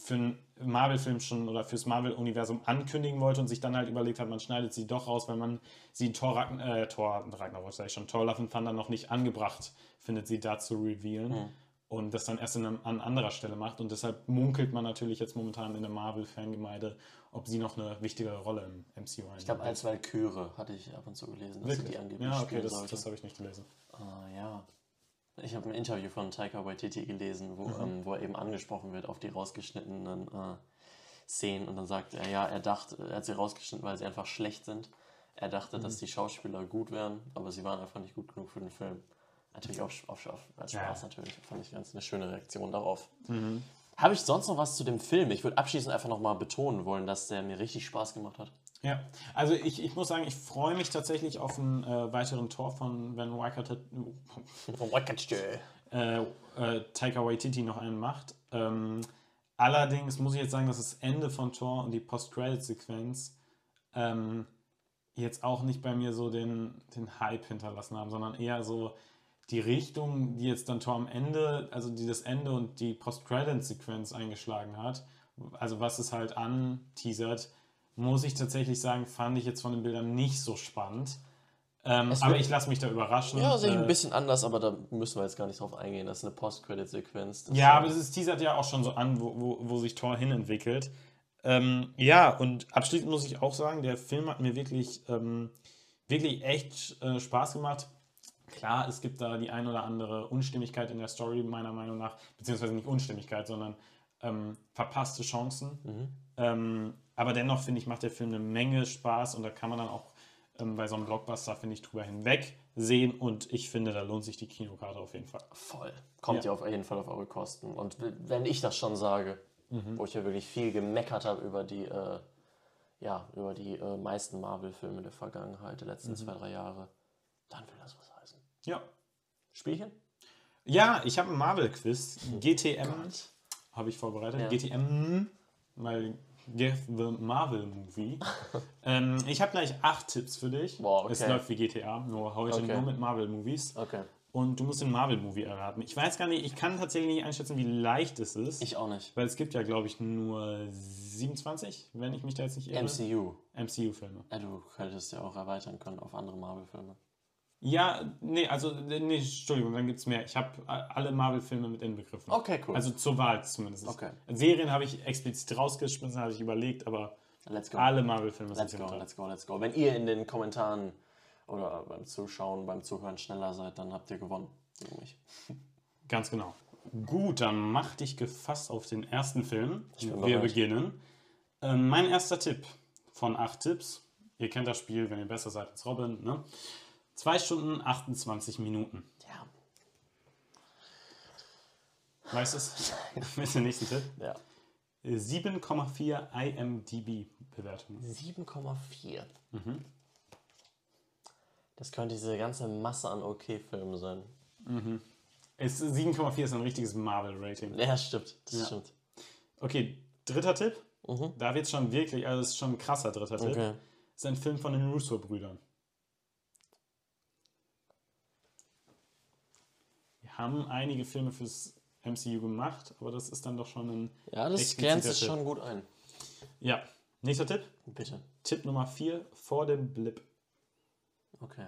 für einen Marvel-Film schon oder fürs Marvel-Universum ankündigen wollte und sich dann halt überlegt hat, man schneidet sie doch raus, weil man sie in Thor, Ragn äh, Thor Ragnarok, sag ich schon, Thor Love and Thunder noch nicht angebracht findet, sie da zu revealen und das dann erst in einem, an anderer Stelle macht und deshalb munkelt man natürlich jetzt momentan in der Marvel-Fangemeinde, ob sie noch eine wichtigere Rolle im MCU Ich glaube, als Valkyrie hatte ich ab und zu gelesen, dass sie die angeblich Ja, okay, das, das habe ich nicht gelesen. Ah, ja. Ich habe ein Interview von Taika Waititi gelesen, wo, Mhm. ähm, wo er eben angesprochen wird auf die rausgeschnittenen äh, Szenen und dann sagt er, ja, er dachte, er hat sie rausgeschnitten, weil sie einfach schlecht sind. Er dachte, dass Mhm. die Schauspieler gut wären, aber sie waren einfach nicht gut genug für den Film. Natürlich auch auf, auf, als Ja. Spaß natürlich, fand ich ganz eine schöne Reaktion darauf. Mhm. Habe ich sonst noch was zu dem Film? Ich würde abschließend einfach nochmal betonen wollen, dass der mir richtig Spaß gemacht hat. Ja, also ich, ich muss sagen, ich freue mich tatsächlich auf einen äh, weiteren Tor von Van Wackatschö. [laughs] äh, äh, Taika Waititi noch einen macht. Ähm, allerdings muss ich jetzt sagen, dass das Ende von Thor und die Post-Credit-Sequenz ähm, jetzt auch nicht bei mir so den, den Hype hinterlassen haben, sondern eher so die Richtung, die jetzt dann Thor am Ende, also die das Ende und die Post-Credit-Sequenz eingeschlagen hat, also was es halt anteasert, muss ich tatsächlich sagen, fand ich jetzt von den Bildern nicht so spannend. Ähm, aber ich lasse mich da überraschen. Ja, sehe ich Äh, ein bisschen anders, aber da müssen wir jetzt gar nicht drauf eingehen. Das ist eine Post-Credit-Sequenz. Ja, aber es ist, teasert ja auch schon so an, wo, wo, wo sich Thor hin entwickelt. Ähm, ja, und abschließend muss ich auch sagen, der Film hat mir wirklich, ähm, wirklich echt äh, Spaß gemacht. Klar, es gibt da die ein oder andere Unstimmigkeit in der Story, meiner Meinung nach, beziehungsweise nicht Unstimmigkeit, sondern ähm, verpasste Chancen. Ähm, aber dennoch, finde ich, macht der Film eine Menge Spaß und da kann man dann auch ähm, bei so einem Blockbuster, finde ich, drüber hinweg sehen und ich finde, da lohnt sich die Kinokarte auf jeden Fall. Voll. Kommt Ja. ja. auf jeden Fall auf eure Kosten. Und wenn ich das schon sage, Mhm. wo ich ja wirklich viel gemeckert habe über die, äh, ja, über die äh, meisten Marvel-Filme der Vergangenheit, der Mhm. letzten zwei, drei Jahre, dann will das was. Ja. Spielchen? Ja, ich habe ein Marvel-Quiz. GTM Gott. habe ich vorbereitet. Ja. GTM, weil Give the Marvel Movie. [laughs] ähm, ich habe gleich acht Tipps für dich. Boah, okay. Es läuft wie GTA, nur heute Okay. nur mit Marvel-Movies. Okay. Und du musst den Marvel-Movie erraten. Ich weiß gar nicht, ich kann tatsächlich nicht einschätzen, wie leicht es ist. Ich auch nicht. weil es gibt ja, glaube ich, nur 27, wenn ich mich da jetzt nicht irre. MCU. MCU-Filme. Ja, du hättest ja auch erweitern können auf andere Marvel-Filme. Ja, nee, also, nee, Entschuldigung, dann gibt es mehr. Ich habe alle Marvel-Filme mit inbegriffen. Okay, cool. Also zur Wahl zumindest. Okay. Serien habe ich explizit rausgeschmissen, habe ich überlegt, aber let's go. alle Marvel-Filme Let's sind go, drin. let's go, let's go. Wenn ihr in den Kommentaren oder beim Zuschauen, beim Zuhören schneller seid, dann habt ihr gewonnen. Mich. Ganz genau. Gut, dann mach dich gefasst auf den ersten Film. bin Wir bereit. beginnen. Ähm, mein erster Tipp von acht Tipps. Ihr kennt das Spiel, wenn ihr besser seid als Robin. Ne? 2 Stunden 28 Minuten. Ja. Weißt [laughs] du es? Mit dem nächsten Tipp. Ja. 7,4 IMDb-Bewertungen. 7,4. Das könnte diese ganze Masse an OK-Filmen sein. Es- 7,4 ist ein richtiges Marvel-Rating. Ja, stimmt. Das Ja. stimmt. Okay, dritter Tipp. Mhm. Da wird schon wirklich, also es ist schon ein krasser dritter Tipp. Okay. ist ein Film von den Russo-Brüdern. Haben einige Filme fürs MCU gemacht, aber das ist dann doch schon ein. Ja, das grenzt es Tipp. schon gut ein. Ja, nächster Tipp. Bitte. Tipp Nummer 4, vor dem Blip. Okay.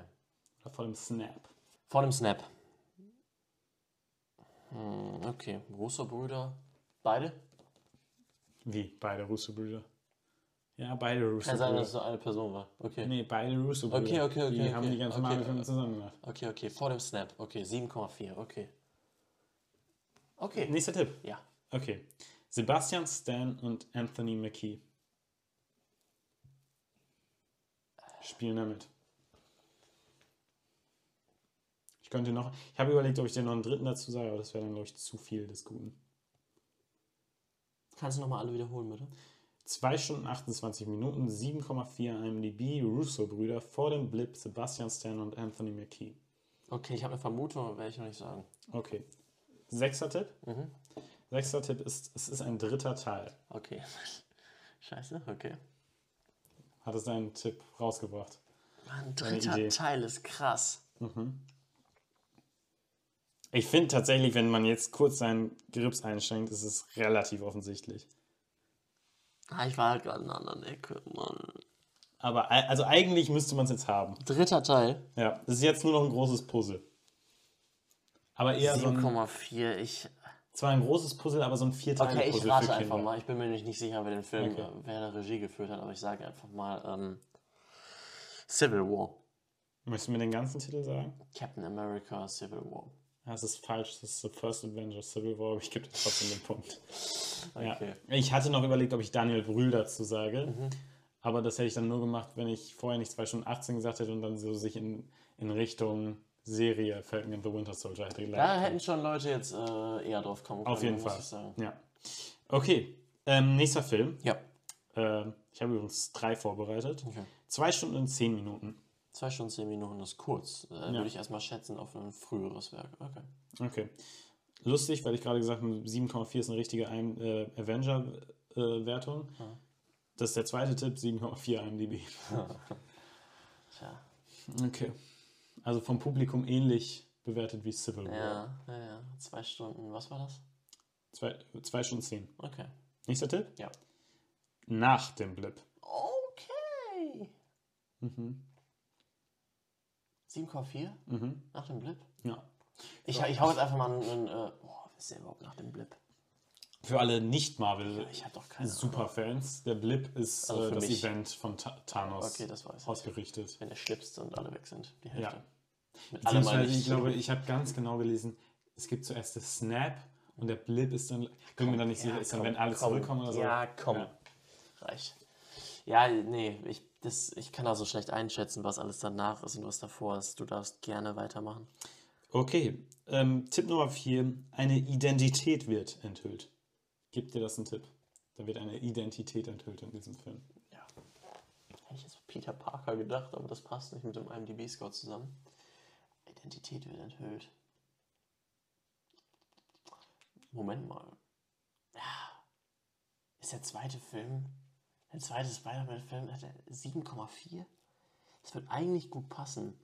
Oder vor dem Snap. Vor dem Snap. Hm, okay. Russo-Brüder. Beide? Wie? Beide Russo-Brüder. Ja, beide Kann sein, dass es so eine Person war. Okay. Nee, beide Russo-Brüder. Okay, okay, okay, Die haben okay. die ganzen Okay, Marvel-Filme äh, zusammen gemacht. Okay, okay. Vor dem Snap. Okay, 7,4. Okay. Okay. Nächster Tipp. Ja. Okay. Sebastian Stan und Anthony Mackie spielen damit. Ich könnte noch. Ich habe überlegt, ob ich dir noch einen dritten dazu sage, aber das wäre dann, glaube ich, zu viel des Guten. Kannst du nochmal alle wiederholen, bitte? 2 Stunden 28 Minuten, 7,4 IMDb, Russo-Brüder, vor dem Blip, Sebastian Stan und Anthony Mackie. Okay, ich habe eine Vermutung, aber werde ich noch nicht sagen. Okay. Sechster Tipp. Mhm. Sechster Tipp ist, es ist ein dritter Teil. Okay. [laughs] Scheiße, okay. Hat es deinen Tipp rausgebracht? Ein dritter. Teil ist krass. Ich finde tatsächlich, wenn man jetzt kurz seinen Grips einschränkt, ist es relativ offensichtlich. Ah, ich war halt gerade in einer anderen Ecke, Mann. Aber also eigentlich müsste man es jetzt haben. Dritter Teil. Ja, das ist jetzt nur noch ein großes Puzzle. Aber eher so ein, 7,4. Ich. zwar ein großes Puzzle, aber so ein Vierteil-Puzzle Okay, ich rate einfach mal. Ich bin mir nicht sicher, wer den Film, Okay. wer der Regie geführt hat, aber ich sage einfach mal ähm, Civil War. Möchtest du mir den ganzen Titel sagen? Captain America Civil War. Das ist falsch, das ist The First Avenger Civil War, aber ich gebe dir trotzdem den Punkt. Ja. Okay. Ich hatte noch überlegt, ob ich Daniel Brühl dazu sage, Mhm. aber das hätte ich dann nur gemacht, wenn ich vorher nicht 2 Stunden 18 gesagt hätte und dann so sich in, in Richtung Serie Falcon and the Winter Soldier hätte geleitet. Da hätten schon Leute jetzt äh, eher drauf kommen können, Auf jeden Fall. Ja. Okay, ähm, nächster Film. Ja. Ähm, ich habe übrigens drei vorbereitet. Okay. Zwei Stunden und zehn Minuten. Zwei Stunden, zehn Minuten ist kurz. Äh, Würde ich erstmal schätzen auf ein früheres Werk. Okay. Okay. Lustig, weil ich gerade gesagt habe, 7,4 ist eine richtige äh, Avenger-Wertung. Das ist der zweite Tipp, 7,4 IMDb. [laughs] Tja. Okay. Also vom Publikum ähnlich bewertet wie Civil War. Ja, ja, ja. Zwei Stunden. Was war das? Zwei, zwei Stunden zehn. Okay. Nächster Tipp? Ja. Nach dem Blip. Okay. Mhm. 7,4 Mhm. nach dem Blip? Ja. Ich, ich hau jetzt einfach mal einen. äh, boah, was ist der überhaupt nach dem Blip? Für alle Nicht-Marvel Ich hab doch keine Ahnung. Superfans, der Blip ist Also äh, das mich. Event von Ta Thanos Okay, ich. ausgerichtet. Wenn der schlipst und alle weg sind. Die Hälfte. Ja. Mit allem ich nicht. glaube, ich habe ganz genau gelesen, es gibt zuerst das Snap und der Blip ist dann, bin mir da nicht sicher, ist dann, komm, wenn alle komm. zurückkommen oder so. Ja, komm. Ja. Reicht. Ja, nee, ich, das, ich kann da so schlecht einschätzen, was alles danach ist und was davor ist. Du darfst gerne weitermachen. Okay, ähm, Tipp Nummer 4, eine Identität wird enthüllt. Gib dir das einen Tipp. Da wird eine Identität enthüllt in diesem Film. Ja. Hätte ich jetzt Peter Parker gedacht, aber das passt nicht mit dem IMDb-Score zusammen. Identität wird enthüllt. Moment mal. Ja. Ist der zweite Film, der zweite Spider-Man-Film, hat er 7,4? Das wird eigentlich gut passen.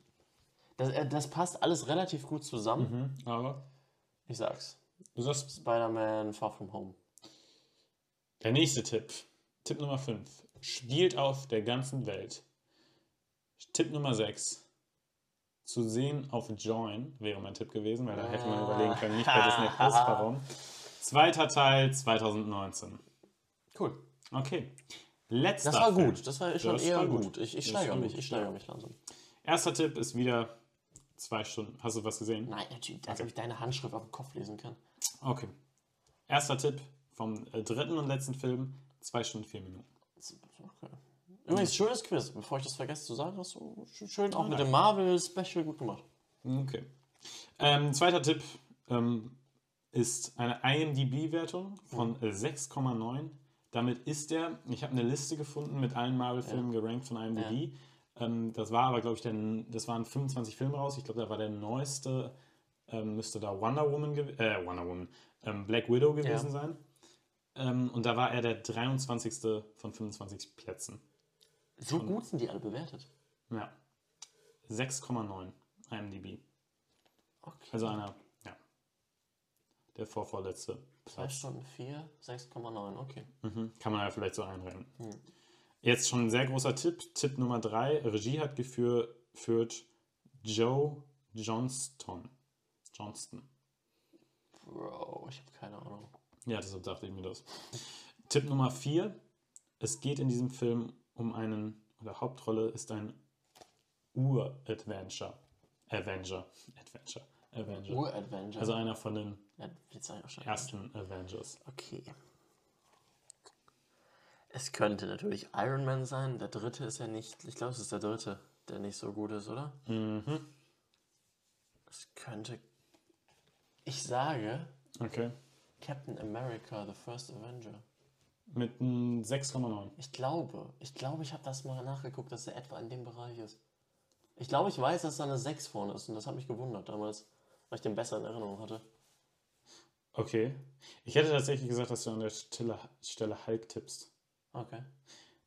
Das, äh, das passt alles relativ gut zusammen. Mhm, aber Ich sag's. du sagst Spider-Man Far From Home. Der nächste Tipp. Tipp Nummer 5. Spielt auf der ganzen Welt. Tipp Nummer 6. Zu sehen auf Join wäre mein Tipp gewesen, weil da hätte man überlegen können, nicht bei Disney Plus, warum. Zweiter Teil 2019. Cool. Okay. Letzter Das war Film. gut. Das war schon Das eher war gut. gut. Ich, ich steigere mich. gut, Ich steigere mich langsam. Erster Tipp ist wieder zwei Stunden. Hast du was gesehen? Nein, natürlich, als Okay. ob ich deine Handschrift auf dem Kopf lesen kann. Okay. Erster Tipp vom äh, dritten und letzten Film. Zwei Stunden, vier Minuten. Okay. Übrigens, schönes Quiz. Bevor ich das vergesse zu sagen, hast du sch- schön auch Ah, mit dem Marvel-Special gut gemacht. Okay. Ähm, zweiter Tipp ähm, ist eine IMDb-Wertung von äh, 6,9. Damit ist er, ich habe eine Liste gefunden mit allen Marvel-Filmen gerankt von IMDb. Ähm, das war aber, glaube ich, der, das waren 25 Filme raus. Ich glaube, da war der neueste, ähm, müsste da Wonder Woman, äh, Wonder Woman, ähm, Black Widow gewesen Ja. sein. Ähm, und da war er der 23. von 25 Plätzen. So gut sind die alle bewertet. Ja. 6,9 IMDb. Okay. Also einer, ja. Der vorvorletzte 2 Platz. Stunden 4, 6,9. Okay. Mhm. Kann man ja vielleicht so einrennen. Hm. Jetzt schon ein sehr großer Tipp. Tipp Nummer 3. Regie hat geführt führt Joe Johnston. Johnston. Bro, ich habe keine Ahnung. Ja, deshalb dachte ich mir das. Tipp Nummer 4. Es geht in diesem Film um einen, oder Hauptrolle ist ein Ur-Adventure. Avenger. Adventure. Avenger. Ur-Adventure. Also einer von den ja, jetzt auch schon. ersten Avengers. Okay. Es könnte natürlich Iron Man sein. Der dritte ist ja nicht. Ich glaube, es ist der dritte, der nicht so gut ist, oder? Mhm. Es könnte. Ich sage Okay. Captain America, The First Avenger. Mit einem 6,9. Ich glaube, ich glaube, ich habe das mal nachgeguckt, dass er etwa in dem Bereich ist. Ich glaube, ich weiß, dass da eine 6 vorne ist und das hat mich gewundert damals, weil ich den besser in Erinnerung hatte. Okay. Ich hätte tatsächlich gesagt, dass du an der Stelle, Stelle Hulk tippst. Okay.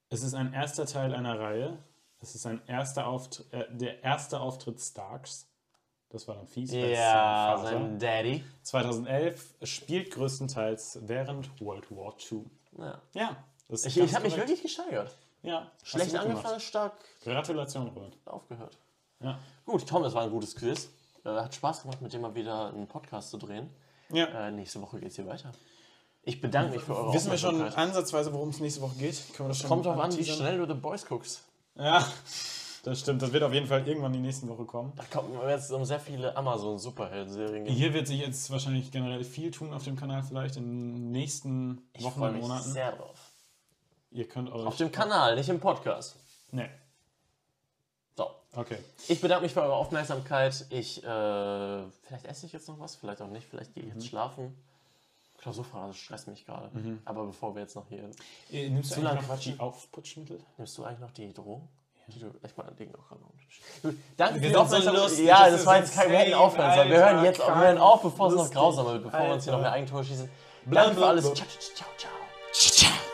Es ist ein erster Teil einer Reihe. Es ist ein erster Auft äh, der erste Auftritt Starks. Das war dann fies. Ja, sein Vater. Daddy. 2011 spielt größtenteils während World War II. Ja. Ja, das Ich, ich habe mich wirklich gesteigert. Ja, Schlecht angefangen, stark Gratulation, Robert. aufgehört. Ja. Gut, Tom, das war ein gutes Quiz. Äh, hat Spaß gemacht, mit dir mal wieder einen Podcast zu drehen. Ja. Äh, nächste Woche geht's hier weiter. Ich bedanke mich für eure Wissen wir schon ansatzweise, worum es nächste Woche geht? Können wir das schon Kommt drauf an, wie schnell du The Boys guckst. Ja, [laughs] das stimmt. Das wird auf jeden Fall irgendwann die nächsten Woche kommen. Da kommt jetzt um sehr viele Amazon-Superhelden-Serien. Hier wird sich jetzt wahrscheinlich generell viel tun auf dem Kanal, vielleicht in den nächsten Ich Wochen freue und mich Monaten. sehr drauf. Ihr könnt euch. Auf dem Kanal, nicht im Podcast. Nee. Okay. Ich bedanke mich für eure Aufmerksamkeit. Ich, äh, vielleicht esse ich jetzt noch was, vielleicht auch nicht, vielleicht gehe ich Mhm. jetzt schlafen. Klausurphase stresst mich gerade. Aber bevor wir jetzt noch hier. Äh, Nimmst du Zu noch quatschen. die Aufputschmittel? Nimmst du eigentlich noch die Drohung? Die du, liegen auch gerade noch. Danke Wir für die so Aufmerksamkeit. lustig, ja, das war jetzt kein. Aufhören sollen. Wir hören Alter, jetzt auf, wir hören auf, bevor es noch lustig, grausamer wird, bevor wir uns hier noch Alter. mehr Eigentor schießen. Danke für alles. Ciao, ciao, ciao. ciao.